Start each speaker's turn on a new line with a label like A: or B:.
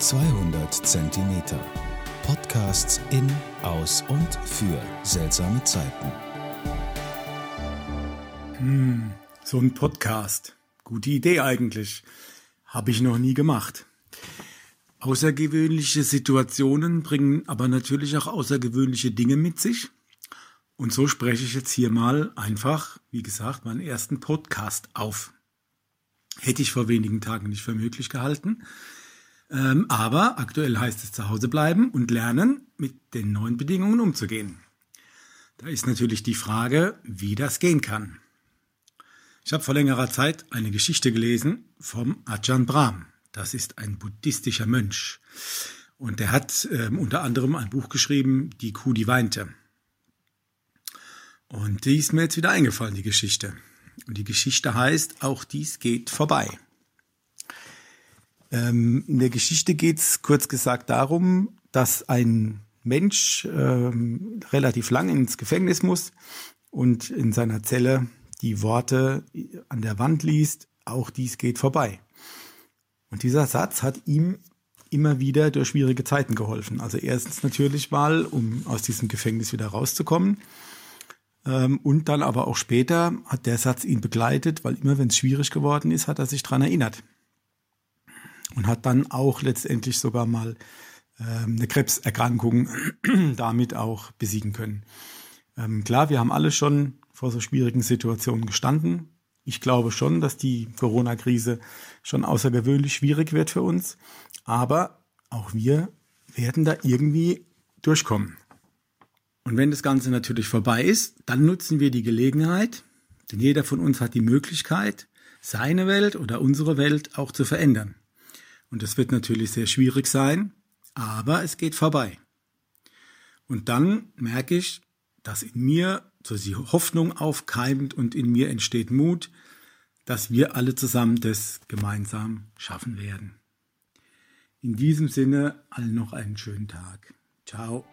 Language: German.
A: 200 Zentimeter. Podcasts in, aus und für seltsame Zeiten.
B: Hm, so ein Podcast. Gute Idee eigentlich. Habe ich noch nie gemacht. Außergewöhnliche Situationen bringen aber natürlich auch außergewöhnliche Dinge mit sich. Und so spreche ich jetzt hier mal einfach, wie gesagt, meinen ersten Podcast auf. Hätte ich vor wenigen Tagen nicht für möglich gehalten. Ähm, aber aktuell heißt es zu Hause bleiben und lernen, mit den neuen Bedingungen umzugehen. Da ist natürlich die Frage, wie das gehen kann. Ich habe vor längerer Zeit eine Geschichte gelesen vom Ajahn Brahm. Das ist ein buddhistischer Mönch. Und der hat äh, unter anderem ein Buch geschrieben, Die Kuh, die weinte. Und die ist mir jetzt wieder eingefallen, die Geschichte. Und die Geschichte heißt, auch dies geht vorbei. Ähm, in der Geschichte geht es kurz gesagt darum, dass ein Mensch ähm, relativ lang ins Gefängnis muss und in seiner Zelle die Worte an der Wand liest, auch dies geht vorbei. Und dieser Satz hat ihm immer wieder durch schwierige Zeiten geholfen. Also erstens natürlich mal, um aus diesem Gefängnis wieder rauszukommen. Ähm, und dann aber auch später hat der Satz ihn begleitet, weil immer wenn es schwierig geworden ist, hat er sich dran erinnert. Und hat dann auch letztendlich sogar mal ähm, eine Krebserkrankung damit auch besiegen können. Ähm, klar, wir haben alle schon vor so schwierigen Situationen gestanden. Ich glaube schon, dass die Corona-Krise schon außergewöhnlich schwierig wird für uns. Aber auch wir werden da irgendwie durchkommen. Und wenn das Ganze natürlich vorbei ist, dann nutzen wir die Gelegenheit, denn jeder von uns hat die Möglichkeit, seine Welt oder unsere Welt auch zu verändern. Und das wird natürlich sehr schwierig sein, aber es geht vorbei. Und dann merke ich, dass in mir so die Hoffnung aufkeimt und in mir entsteht Mut, dass wir alle zusammen das gemeinsam schaffen werden. In diesem Sinne allen noch einen schönen Tag. Ciao.